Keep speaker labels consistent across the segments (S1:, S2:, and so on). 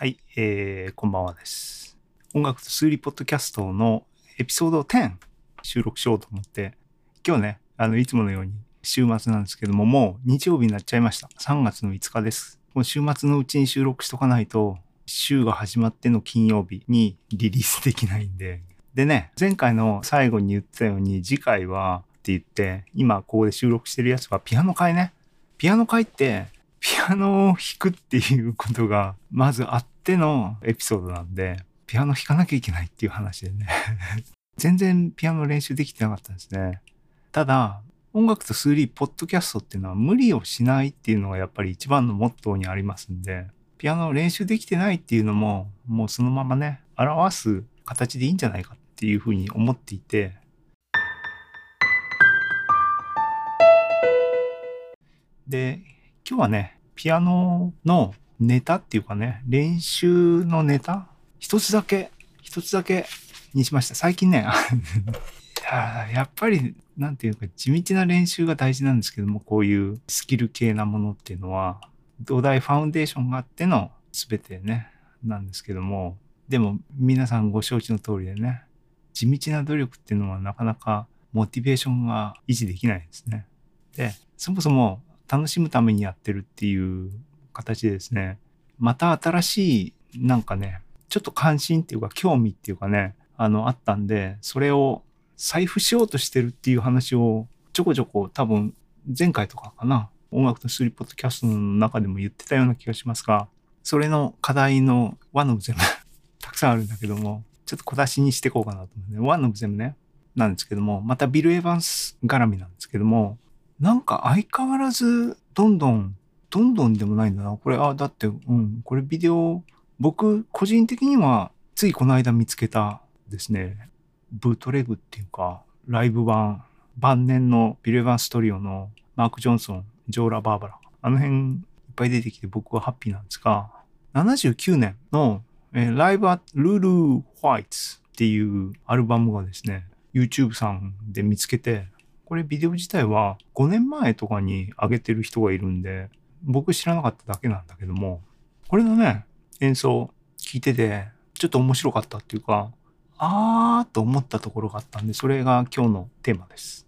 S1: はい、えー、こんばんはです。音楽と数理ポッドキャストのエピソード10収録しようと思って、今日ね、あの、いつものように週末なんですけども、もう日曜日になっちゃいました。3月の5日です。もう週末のうちに収録しとかないと、週が始まっての金曜日にリリースできないんで。でね、前回の最後に言ってたように、次回はって言って、今ここで収録してるやつはピアノ会ね。ピアノ会って、ピアノを弾くっていうことが、まずあってのエピソードなんで、ピアノ弾かなきゃいけないっていう話でね。全然ピアノ練習できてなかったんですね。ただ、音楽と数理、ポッドキャストっていうのは無理をしないっていうのがやっぱり一番のモットーにありますんで、ピアノ練習できてないっていうのも、もうそのままね、表す形でいいんじゃないかっていうふうに思っていて、で、今日はね、ピアノのネタっていうかね、練習のネタ？一つだけ、一つだけにしました。最近ね、やっぱり、なんていうか、地道な練習が大事なんですけども、こういうスキル系なものっていうのは、土台ファウンデーションがあっての全てね、なんですけども、でも皆さんご承知の通りでね、地道な努力っていうのはなかなかモチベーションが維持できないですね。で、そもそも楽しむためにやってるっていう形でですね、また新しい、なんかね、ちょっと関心っていうか興味っていうかね、あの、あったんで、それを財布しようとしてるっていう話をちょこちょこ多分前回とかかな、音楽とスリーポッドキャストの中でも言ってたような気がしますが、それの課題のワンオブゼム たくさんあるんだけども、ちょっと小出しにしていこうかなと思うね。ワンオブゼムね、なんですけども、またビル・エヴァンス絡みなんですけども、なんか相変わらずどんどん、どんどんでもないんだな。これ、あ、だって、うん、これビデオ、僕個人的にはついこの間見つけたですね、ブートレグっていうか、ライブ版、晩年のビル・エヴァンストリオのマーク・ジョンソン、ジョーラ・バーバラ。あの辺いっぱい出てきて僕はハッピーなんですが、79年の、えー、ライブ・ア・ルール・ホワイツっていうアルバムがですね、YouTube さんで見つけて、これビデオ自体は5年前とかに上げてる人がいるんで、僕知らなかっただけなんだけども、これのね、演奏聞いてて、ちょっと面白かったっていうか、あーと思ったところがあったんで、それが今日のテーマです。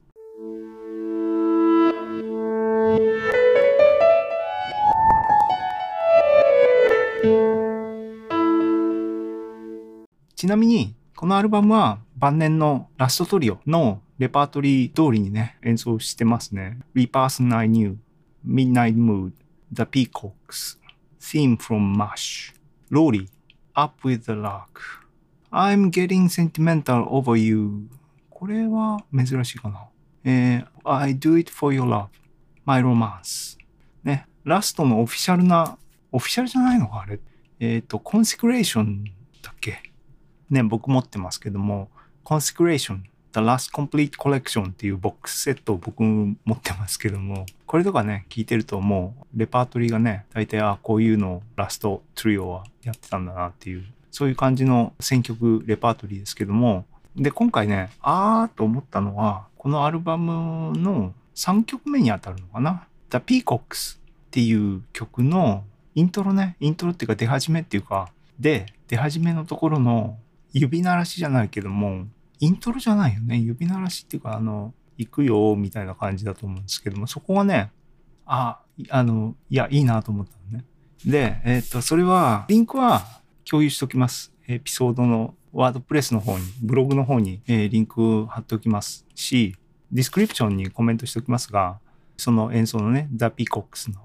S1: ちなみに、このアルバムは晩年のラストトリオのレパートリー通りにね、演奏してますね。Repass I Knew, Midnight Mood, The Peacocks, Theme from MASH, Rory, Up with the Lark, I'm Getting Sentimental Over You. これは珍しいかな。えー、I Do It For Your Love, My Romance. ね、ラストのオフィシャルな、オフィシャルじゃないのかあれ。えっ、ー、と、Consecration だっけね、僕持ってますけども、Consecration, The Last Complete Collection っていうボックスセットを僕持ってますけども、これとかね、聞いてるともうレパートリーがね、大体あこういうのをラストトリオはやってたんだなっていう、そういう感じの選曲レパートリーですけども、で、今回ね、あーと思ったのは、このアルバムの3曲目に当たるのかな ?The Peacocks っていう曲のイントロね、イントロっていうか出始めっていうか、で、出始めのところの指鳴らしじゃないけども、イントロじゃないよね。指鳴らしっていうか、あの、行くよ、みたいな感じだと思うんですけども、そこがね、あ、あの、いや、いいなと思ったのね。で、えっ、と、それは、リンクは共有しておきます。エピソードのワードプレスの方に、ブログの方に、えー、リンク貼っておきますし、ディスクリプションにコメントしておきますが、その演奏のね、 The Peacocks の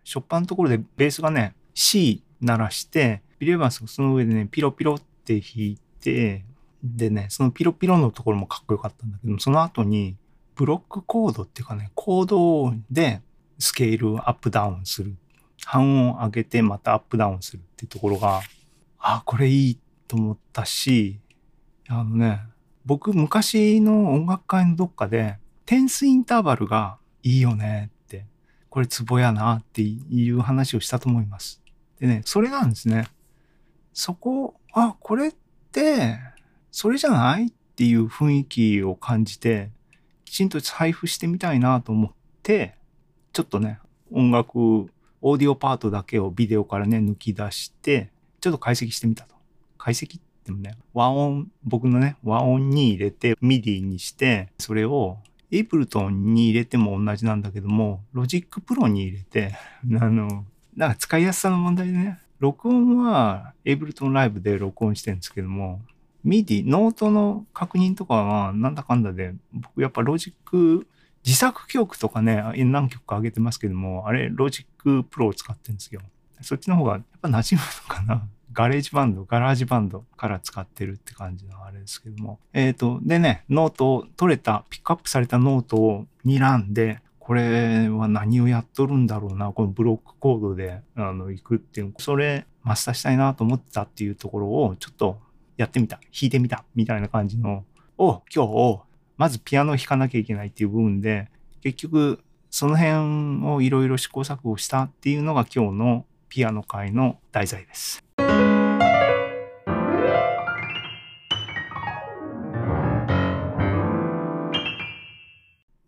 S1: のしょっぱなのところでベースがね C 鳴らしてビル・エヴァンスがその上でねピロピロって弾いてでねそのピロピロのところもかっこよかったんだけどその後にブロックコードっていうかねコードでスケールアップダウンする。半音上げてまたアップダウンするっていうところがあこれいいと思ったしあのね僕昔の音楽会のどっかでテンスインターバルがいいよねこれツボやなっていう話をしたと思います。でね、それなんですね。そこ、あ、これって、それじゃないっていう雰囲気を感じて、きちんと把握してみたいなと思って、ちょっとね、音楽、オーディオパートだけをビデオからね、抜き出して、ちょっと解析してみたと。解析ってもね、和音、僕のね、 WaoN に入れて、 MIDI にして、それを、 Ableton に入れても同じなんだけども、 Logic Pro に入れて、あの、なんか使いやすさの問題でね、録音は Ableton Live で録音してるんですけども、 MIDI、ノートの確認とかはなんだかんだで、僕やっぱ Logic、自作曲とかね、何曲か上げてますけども、あれ Logic Pro を使ってるんですよ。そっちの方がやっぱ馴染むのかな。 GarageBand、GarageBand から使ってるって感じのあれですけども。えっ、と、でね、ノートを取れた、ピックアップされたノートを睨んで、これは何をやっとるんだろうな、このブロックコードであの行くっていう、それマスターしたいなと思ってたっていうところをちょっとやってみた、弾いてみたみたいな感じのを今日、まずピアノを弾かなきゃいけないっていう部分で、結局その辺をいろいろ試行錯誤したっていうのが今日のピアノ界の題材です。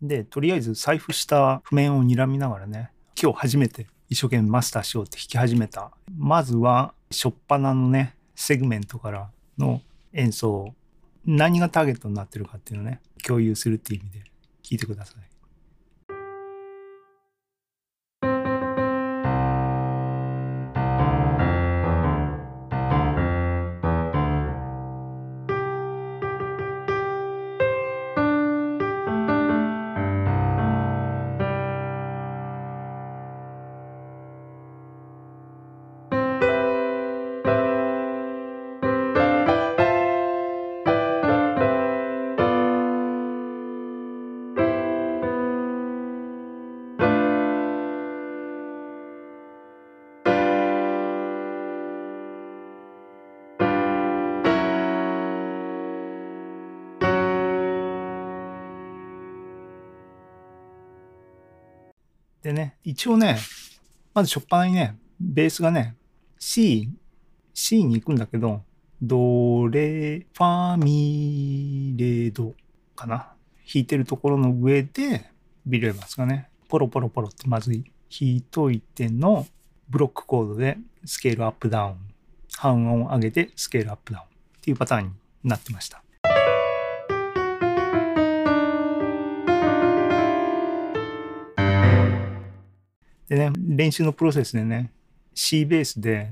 S1: で、とりあえず財布した譜面を睨みながらね、今日初めて一生懸命マスターしようって弾き始めた。まずは、初っ端のね、セグメントからの演奏、何がターゲットになってるかっていうのをね、共有するっていう意味で聞いてください。でね、一応ね、まず初っ端にね、ベースがね、C、C に行くんだけど、ドレ、ファミレドかな。弾いてるところの上で、ビレバスがね、ポロポロポロってまずい弾いといてのブロックコードでスケールアップダウン、半音上げてスケールアップダウンっていうパターンになってました。でね、練習のプロセスでね、C ベースで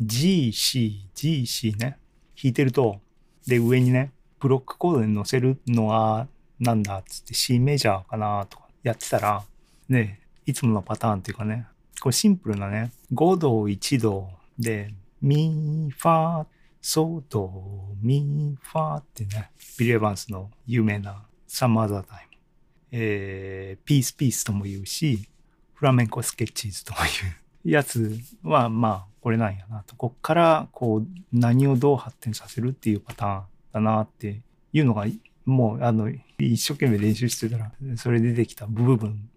S1: G、C、G、C ね、弾いてると、で、上にね、ブロックコードに乗せるのは、なんだっつって C メジャーかなとかやってたら、ね、いつものパターンっていうかね、これシンプルなね、5度、1度で、ミ、ファ、ソ、ド、ミ、ファってね、ビル・エヴァンスの有名なサマーザータイム。えー、ピースピースとも言うし、フラメンコスケッチーズというやつは、まあ、これなんやなと。こっから、こう、何をどう発展させるっていうパターンだなっていうのが、もう、あの、一生懸命練習してたら、それで出てきた部分。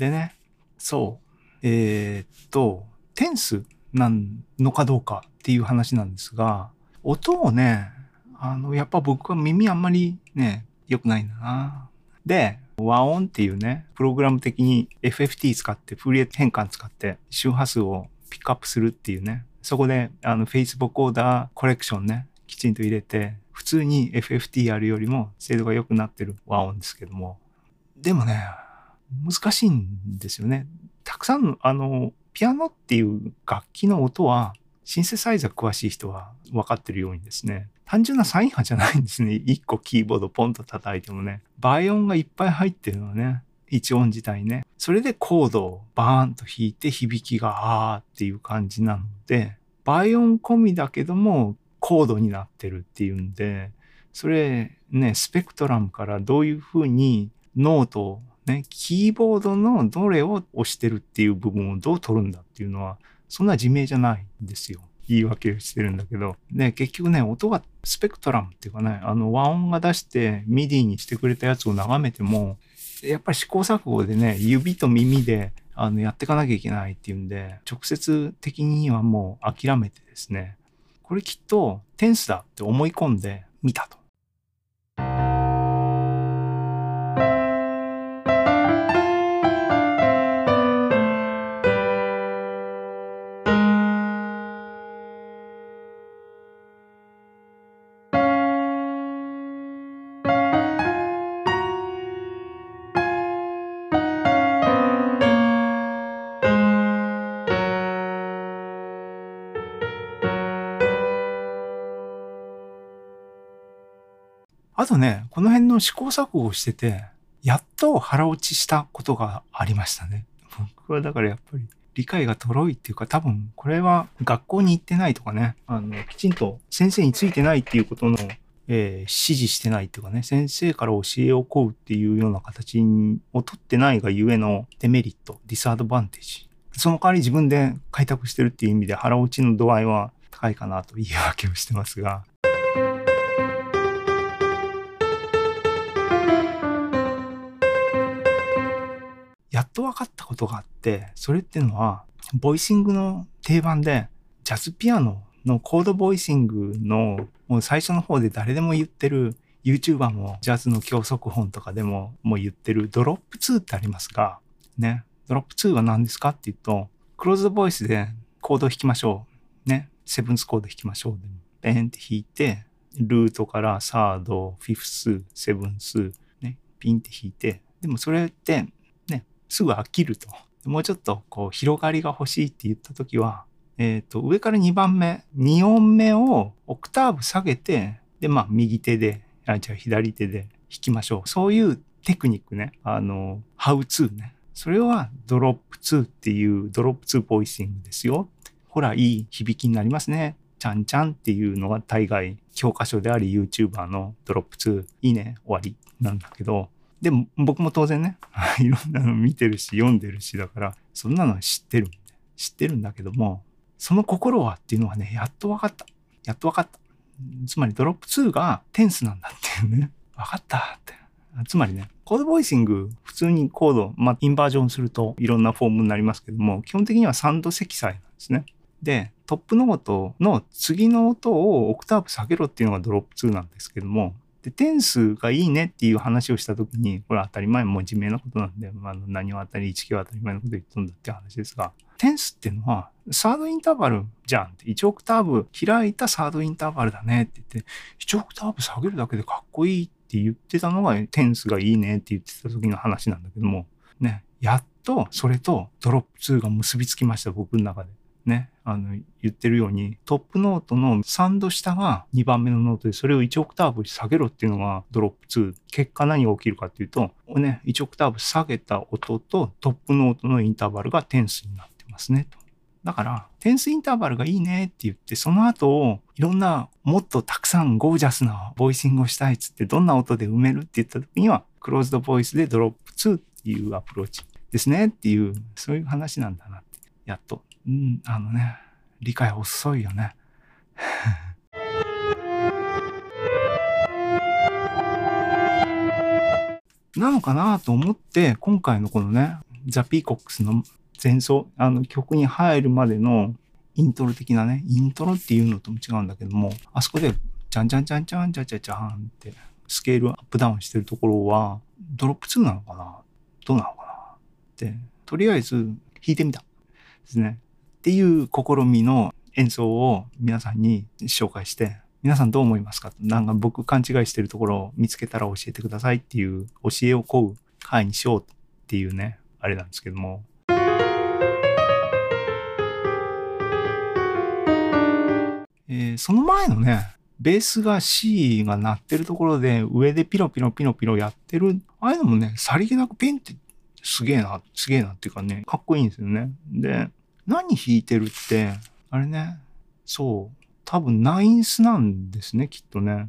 S1: でね、そう。えーっと、テンスなんのかどうかっていう話なんですが、音をね、あの、やっぱ僕は耳あんまりね、良くないんだな。で、和音っていうね、プログラム的に FFT 使って、フリエ変換使って、周波数をピックアップするっていうね、そこで、あの、フェイスボコーダーコレクションね、きちんと入れて、普通に FFT やるよりも精度が良くなってる和音ですけども。でもね、難しいんですよね。たくさんの、あの、ピアノっていう楽器の音は、シンセサイザー詳しい人は分かってるようにですね、単純なサイン波じゃないんですね。一個キーボードポンと叩いてもね。倍音がいっぱい入ってるのね。一音自体ね。それでコードをバーンと弾いて響きがあーっていう感じなので、倍音込みだけどもコードになってるっていうんで、それね、スペクトラムからどういうふうにノートをね、キーボードのどれを押してるっていう部分をどう取るんだっていうのは、そんな自明じゃないんですよ。言い訳をしてるんだけど。で、結局ね、音がスペクトラムっていうかね、あの WaoN が出して MIDI にしてくれたやつを眺めても、やっぱり試行錯誤でね、指と耳であのやっていかなきゃいけないっていうんで、直接的にはもう諦めてですね、これきっとテンスだって思い込んで見たと。とね、この辺の試行錯誤をしてて、やっと腹落ちしたことがありましたね。僕はだからやっぱり理解がとろいっていうか多分これは学校に行ってないとかね、あの、きちんと先生についてないっていうことの、えー、指示してないっていうかね、先生から教えを請うっていうような形を取ってないがゆえのデメリット、ディスアドバンテージ。その代わり自分で開拓してるっていう意味で腹落ちの度合いは高いかなと言い訳をしてますが、と分かったことがあって、それっていうのは、ボイシングの定番で、ジャズピアノのコードボイシングのもう最初の方で誰でも言ってる YouTuber もジャズの教則本とかでももう言ってるドロップ2ってありますが、ね、ドロップ2は何ですかっていうと、クローズドボイスでコードを弾きましょう。ね、セブンスコード弾きましょうで。ベーンって弾いて、ルートからサード、フィフス、セブンス、ね、ピンって弾いて、でもそれってすぐ飽きると。もうちょっとこう広がりが欲しいって言った時は、え、ー、と、上から2番目、2音目をオクターブ下げて、で、まあ、右手で、あ、じゃあ左手で弾きましょう。そういうテクニックね。あの、ハウツーね。それはドロップ2っていうドロップ2ボイシングですよ。ほら、いい響きになりますね。ちゃんちゃんっていうのが大概教科書であり YouTuber のドロップ2。いいね、終わりなんだけど、でも僕も当然ね、いろんなの見てるし、読んでるし、だから、そんなのは知ってる、知ってるんだけども、その心はっていうのはね、やっと分かった。やっと分かった。つまり drop 2が tenth なんだっていうね。分かったって。つまりね、コード voicing、普通にコード、まあ、 inversion するといろんなフォームになりますけども、基本的には3度積載なんですね。で、トップノートの次の音をオクターブ下げろっていうのが drop 2なんですけども、で、 tenth がいいねっていう話をしたときに、これ当たり前、もう自明なことなんで、まあ、何を当たり、1は当たり前のこと言っとんだって話ですが、 tenth っていうのは、 third interval じゃんって、1オクターブ開いた third interval だねって言って、1オクターブ下げるだけでかっこいいって言ってたのが、 tenth がいいねって言ってた時の話なんだけども、ね、やっとそれと drop 2が結びつきました、僕の中で。ね、あの、言ってるように、トップノートの3度下が2番目のノートで、それを1オクターブ下げろっていうのが drop 2。結果何が起きるかっていうと、ね、1オクターブ下げた音とトップノートのインターバルが tenth になってますねと。だから、 tenth interval がいいねって言って、その後、いろんな、もっとたくさんゴージャスな voicing をしたいっつって、どんな音で埋めるって言った時には、 closed voice で drop 2っていうアプローチですねっていう、そういう話なんだなって、やっとうん、あのね、理解遅いよね。なのかなと思って、今回のこのね、ザ・ピーコックスの前奏、あの曲に入るまでのイントロ的なね、イントロっていうのとも違うんだけども、あそこで、じゃんじゃんじゃんじゃんじゃんじゃんじゃんってスケールアップダウンしてるところは、ドロップ2なのかな？どうなのかな？って、とりあえず弾いてみた。ですね。っていう試みの演奏を皆さんに紹介して、皆さんどう思いますかなんか僕勘違いしてるところを見つけたら教えてくださいっていう教えを請う会にしようっていうね、あれなんですけども。えー、その前のね、ベースが C が鳴ってるところで上でピロピロピロピロやってる、ああいうのもね、さりげなくピンってすげえな、すげえなっていうかね、かっこいいんですよね。で、何弾いてるって、あれね、そう、多分ナインスなんですね、きっとね。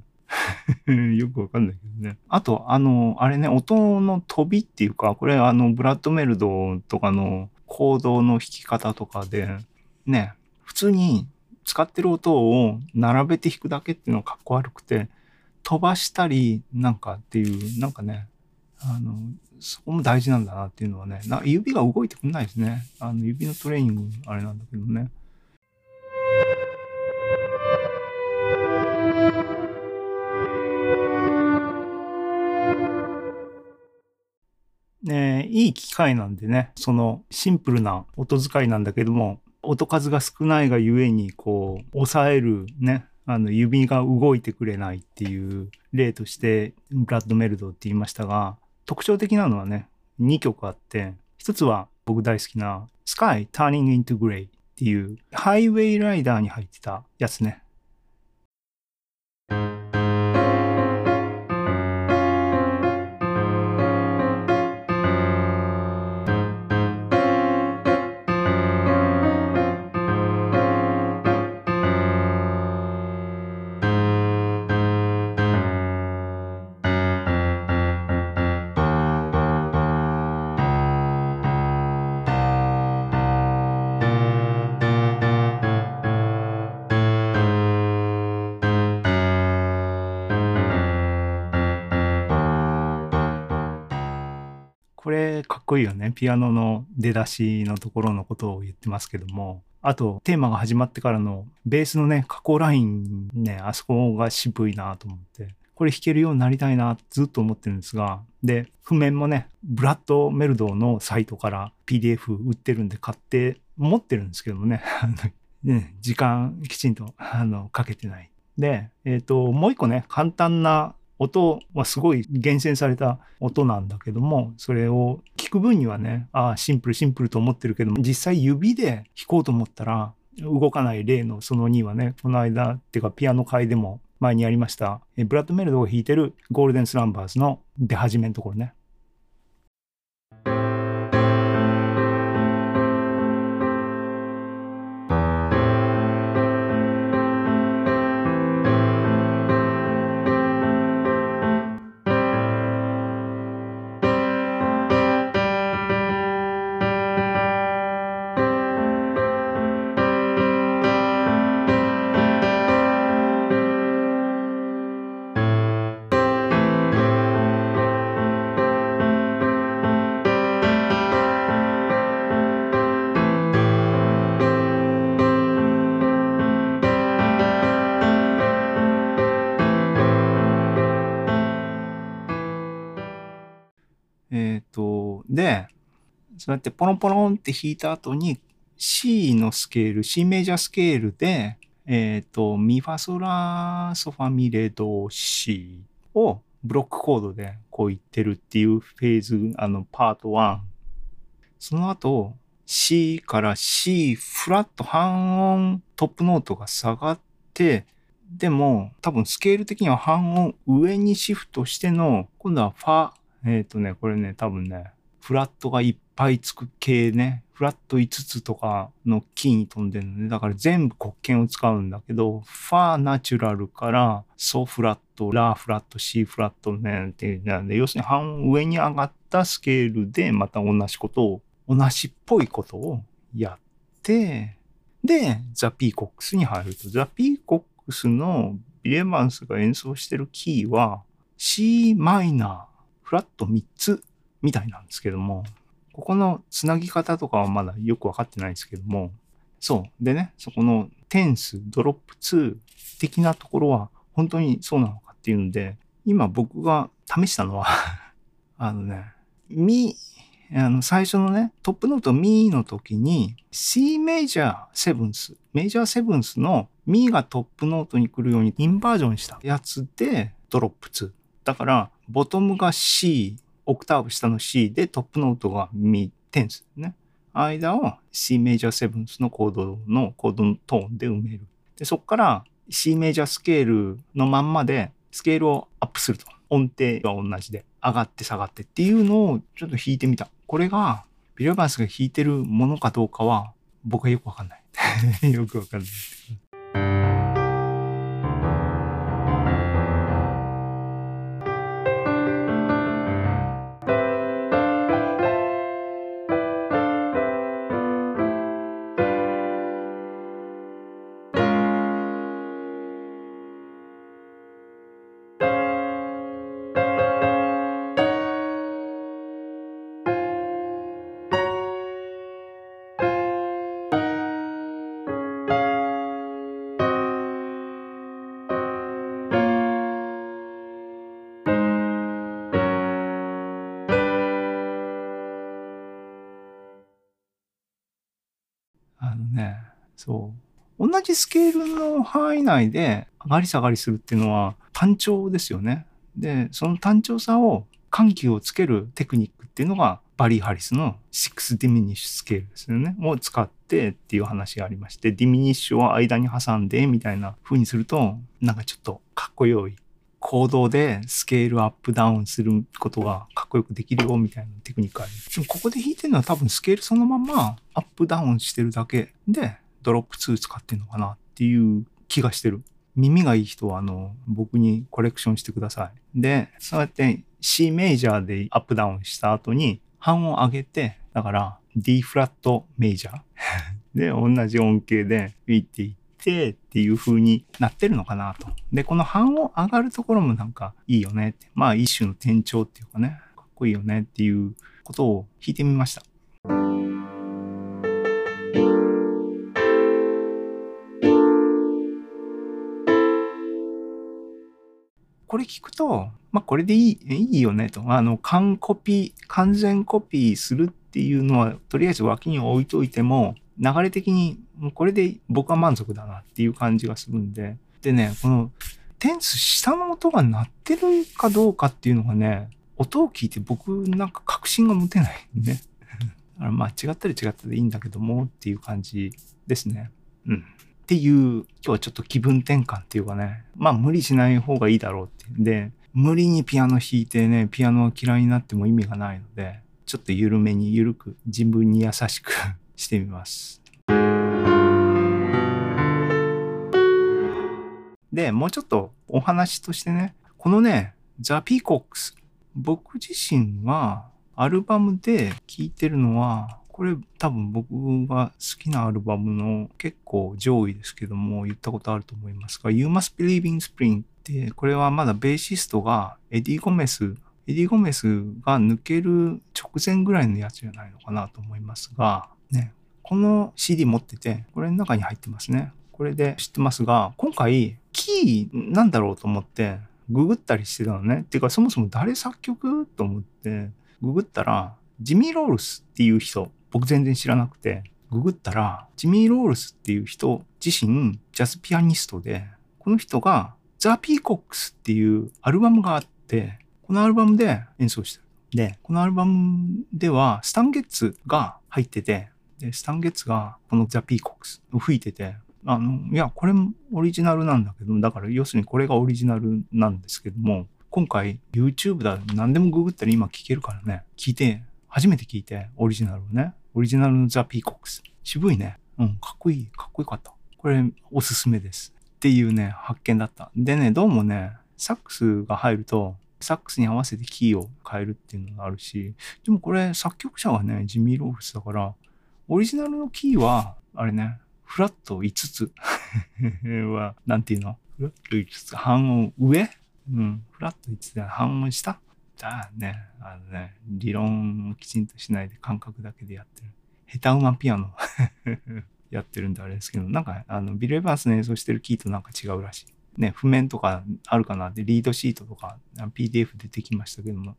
S1: よくわかんないけどね。あと、あの、あれね、音の飛びっていうか、これあの、ブラッドメルドとかのコードの弾き方とかで、ね、普通に使ってる音を並べて弾くだけっていうのがかっこ悪くて、飛ばしたりなんかっていう、なんかね、あの、そこも大事なんだなっていうのはね、な指が動いてくんないですね。あの、指のトレーニング、あれなんだけどね。ね、いい機械なんでね、そのシンプルな音使いなんだけども、音数が少ないがゆえに、こう、抑えるね、あの、指が動いてくれないっていう例として、ブラッドメルドって言いましたが、特徴的なのはね、2曲あって、1つは僕大好きな Sky Turning into Grey っていうハイウェイライダーに入ってたやつね。こいいよね。ピアノの出だしのところのことを言ってますけども。あと、テーマが始まってからのベースのね、加工ラインね、あそこが渋いなと思って。これ弾けるようになりたいなずっと思ってるんですが、で、譜面もね、ブラッドメルドのサイトから PDF 売ってるんで買って持ってるんですけどもね、ね 時間きちんとあのかけてない。で、えっ、ー、と、もう一個ね、簡単な音はすごい厳選された音なんだけども、それを聞く分にはね、ああ、シンプルシンプルと思ってるけども、実際指で弾こうと思ったら、動かない例のその2はね、この間、っていうかピアノ界でも前にやりました、ブラッドメルドを弾いてるゴールデンスランバーズの出始めのところね。そうやってポロンポロンって弾いた後に C のスケール、C メジャースケールで、えっ、ー、と、ミファソラソファミレド C をブロックコードでこう言ってるっていうフェーズ、あの、パート1。その後、C から C フラット半音トップノートが下がって、でも多分スケール的には半音上にシフトしての、今度はファ、えっ、ー、とね、これね、多分ね、フラットがいっぱいつく系ね、フラット5つとかのキーに飛んでるので、だから全部黒鍵を使うんだけど、ファーナチュラルからソフラット、ラフラット、シーフラットねっていうなんで、要するに半上に上がったスケールでまた同じことを、同じっぽいことをやって、で、ザ・ピーコックスに入ると、ザ・ピーコックスのビレマンスが演奏してるキーは C マイナー、フラット3つみたいなんですけども、ここのつなぎ方とかはまだよくわかってないですけども、そう。でね、そこのテンス、ドロップ2的なところは本当にそうなのかっていうので、今僕が試したのは あのね、ミ、あの最初のね、トップノートミの時に C メジャーセブンス、メジャーセブンスのミがトップノートに来るようにインバージョンしたやつでドロップ2。だから、ボトムが C、オクターブ下の C でトップノートがミテンスね。間を C メジャーセブンスのコードのコードのトーンで埋める。で、そこから C メジャースケールのまんまでスケールをアップすると。音程は同じで上がって下がってっていうのをちょっと弾いてみた。これがビル・エヴァンスが弾いてるものかどうかは僕はよくわかんない。よくわかんない。じスケールの範囲内で上がり下がりするっていうのは単調ですよね。で、その単調さを緩急をつけるテクニックっていうのがバリー・ハリスの6 diminish scale ですよね。を使ってっていう話がありまして、 diminish を間に挟んでみたいな風にすると、なんかちょっとかっこよいコードでスケールアップダウンすることがかっこよくできるよみたいなテクニックある。でもここで弾いてるのは多分スケールそのままアップダウンしてるだけでドロップ2使ってるのかなっていう気がしてる。耳がいい人はあの僕にコレクションしてください。で、そうやって C メジャーでアップダウンした後に半音上げて、だから D フラットメジャー で同じ音形で吹いていってっていう風になってるのかなと。で、この半音上がるところもなんかいいよねって。まあ一種の転調っていうかね、かっこいいよねっていうことを弾いてみました。これ聞くと、まあこれでいい、いいよねと。あの、完コピー、完全コピーするっていうのは、とりあえず脇に置いといても、流れ的にこれで僕は満足だなっていう感じがするんで。でね、このテンス下の音が鳴ってるかどうかっていうのがね、音を聞いて僕なんか確信が持てないんでね。だからまあ違ったり違ったでいいんだけどもっていう感じですね。うん。っていう、今日はちょっと気分転換っていうかね、まあ無理しない方がいいだろうっていうんで、無理にピアノ弾いてね、ピアノが嫌いになっても意味がないので、ちょっと緩めに緩く自分に優しく してみます。で、もうちょっとお話としてね、このね、ザ・ピーコックス。僕自身はアルバムで聴いてるのは、これ多分僕が好きなアルバムの結構上位ですけども言ったことあると思いますが、You Must Believe in Spring って、これはまだベーシストがエディ・ゴメス、エディ・ゴメスが抜ける直前ぐらいのやつじゃないのかなと思いますが、ね、この CD 持ってて、これの中に入ってますね。これで知ってますが、今回、キーなんだろうと思って、ググったりしてたのね。っていうか、そもそも誰作曲？と思って、ググったら、ジミー・ロールスっていう人、僕全然知らなくて、ググったら、ジミー・ロールスっていう人自身、ジャズピアニストで、この人が、ザ・ピーコックスっていうアルバムがあって、このアルバムで演奏してる。で、このアルバムでは、スタンゲッツが入ってて、で、スタンゲッツがこのザ・ピーコックスを吹いてて、あの、いや、これもオリジナルなんだけど、だから要するにこれがオリジナルなんですけども、今回 YouTube だ、何でもググったら今聞けるからね、聞いて、初めて聞いて、オリジナルをね、オリジナルのザ・ピーコックス。渋いね。うん、かっこいい、かっこよかった。これおすすめです。っていうね、発見だった。でね、どうもね、サックスが入ると、サックスに合わせてキーを変えるっていうのがあるし、でもこれ作曲者がね、ジミー・ローフスだから、オリジナルのキーは、あれね、フラット5つ は、なんていうの？フラット5つ、半音上？うん、フラット5つで半音下？だね、あのね、理論をきちんとしないで感覚だけでやってる。下手馬ピアノ やってるんであれですけど、なんか、あの、ビル・エヴァンスの演奏してるキーとなんか違うらしい。ね、譜面とかあるかなってリードシートとか PDF 出てきましたけども、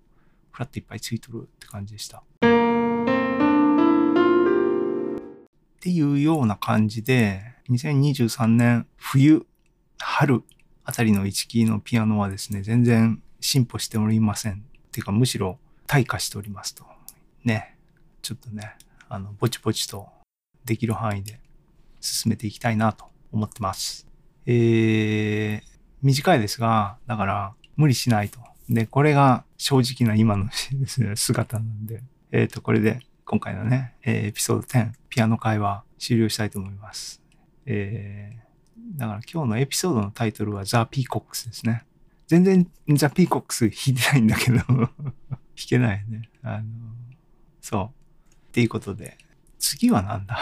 S1: フラットいっぱいついとるって感じでした。っていうような感じで、2023年冬、春あたりの1キーのピアノはですね、全然進歩しておりません。っていうか、むしろ退化しておりますと。ね。ちょっとね、あの、ぼちぼちとできる範囲で進めていきたいなと思ってます。えー、短いですが、だから無理しないと。で、これが正直な今のですね 姿なんで、えっ、と、これで今回のね、えーエピソード10、ピアノ会話終了したいと思います。えー、だから今日のエピソードのタイトルはザ・ピーコックスですね。全然ザ・ピーコックス弾いてないんだけど、弾けないね。あの、そう。っていうことで、次はなんだ？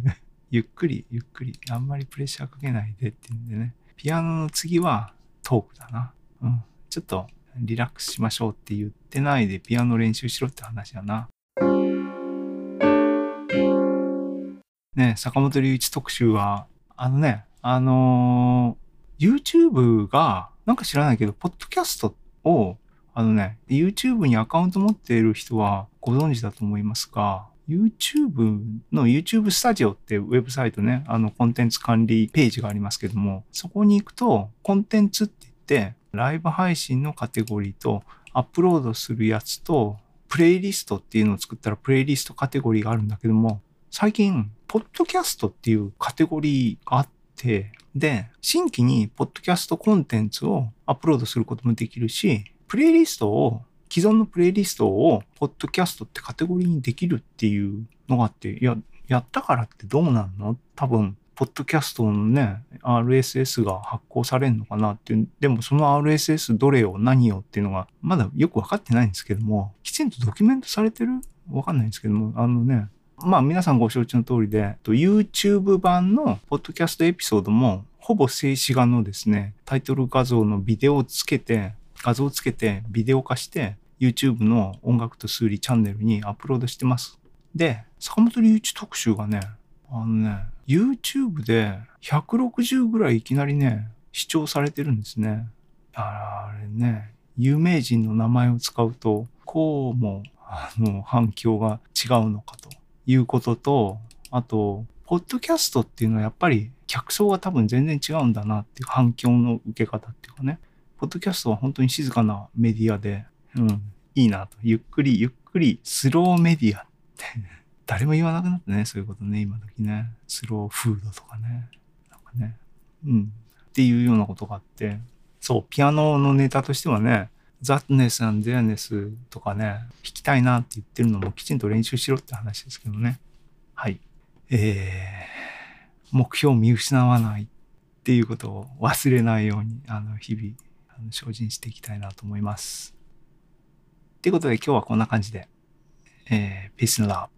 S1: ゆっくり、ゆっくり、あんまりプレッシャーかけないでっていうんでね。ピアノの次はトークだな。うん。ちょっとリラックスしましょうって言ってないでピアノ練習しろって話だな。ね、坂本龍一特集は、あのね、あのー YouTube が、なんか知らないけど、ポッドキャストを、あのね、YouTube にアカウント持っている人はご存知だと思いますが、YouTube の YouTube スタジオってウェブサイトね、あのコンテンツ管理ページがありますけども、そこに行くと、コンテンツって言って、ライブ配信のカテゴリーと、アップロードするやつと、プレイリストっていうのを作ったら、プレイリストカテゴリーがあるんだけども、最近、ポッドキャストっていうカテゴリーがあって、で、新規にポッドキャストコンテンツをアップロードすることもできるし、プレイリストを、既存のプレイリストを、ポッドキャストってカテゴリーにできるっていうのがあって、いや、やったからってどうなんの？多分、ポッドキャストのね、RSS が発行されるのかなっていう、でもその RSS どれを何をっていうのが、まだよくわかってないんですけども、きちんとドキュメントされてる？わかんないんですけども、あのね、まあ皆さんご承知の通りで、YouTube 版のポッドキャストエピソードも、ほぼ静止画のですね、タイトル画像のビデオをつけて、画像をつけてビデオ化して、YouTube の音楽と数理チャンネルにアップロードしてます。で、坂本龍一特集がね、あのね、YouTube で160ぐらいいきなりね、視聴されてるんですね。あれね、有名人の名前を使うと、こうも、あの、反響が違うのかということと、あと、ポッドキャストっていうのはやっぱり客層が多分全然違うんだなっていう反響の受け方っていうかね。ポッドキャストは本当に静かなメディアで、うん、いいなと。ゆっくりゆっくりスローメディアって。誰も言わなくなったね、そういうことね、今時ね。スローフードとかね。なんかね。うん。っていうようなことがあって。そう、ピアノのネタとしてはね、Thatness and Thereness とかね、弾きたいなって言ってるのもきちんと練習しろって話ですけどね。はい。えー、目標を見失わないっていうことを忘れないように、あの、日々、あの精進していきたいなと思います。ということで今日はこんな感じで、えー、Peace and Love。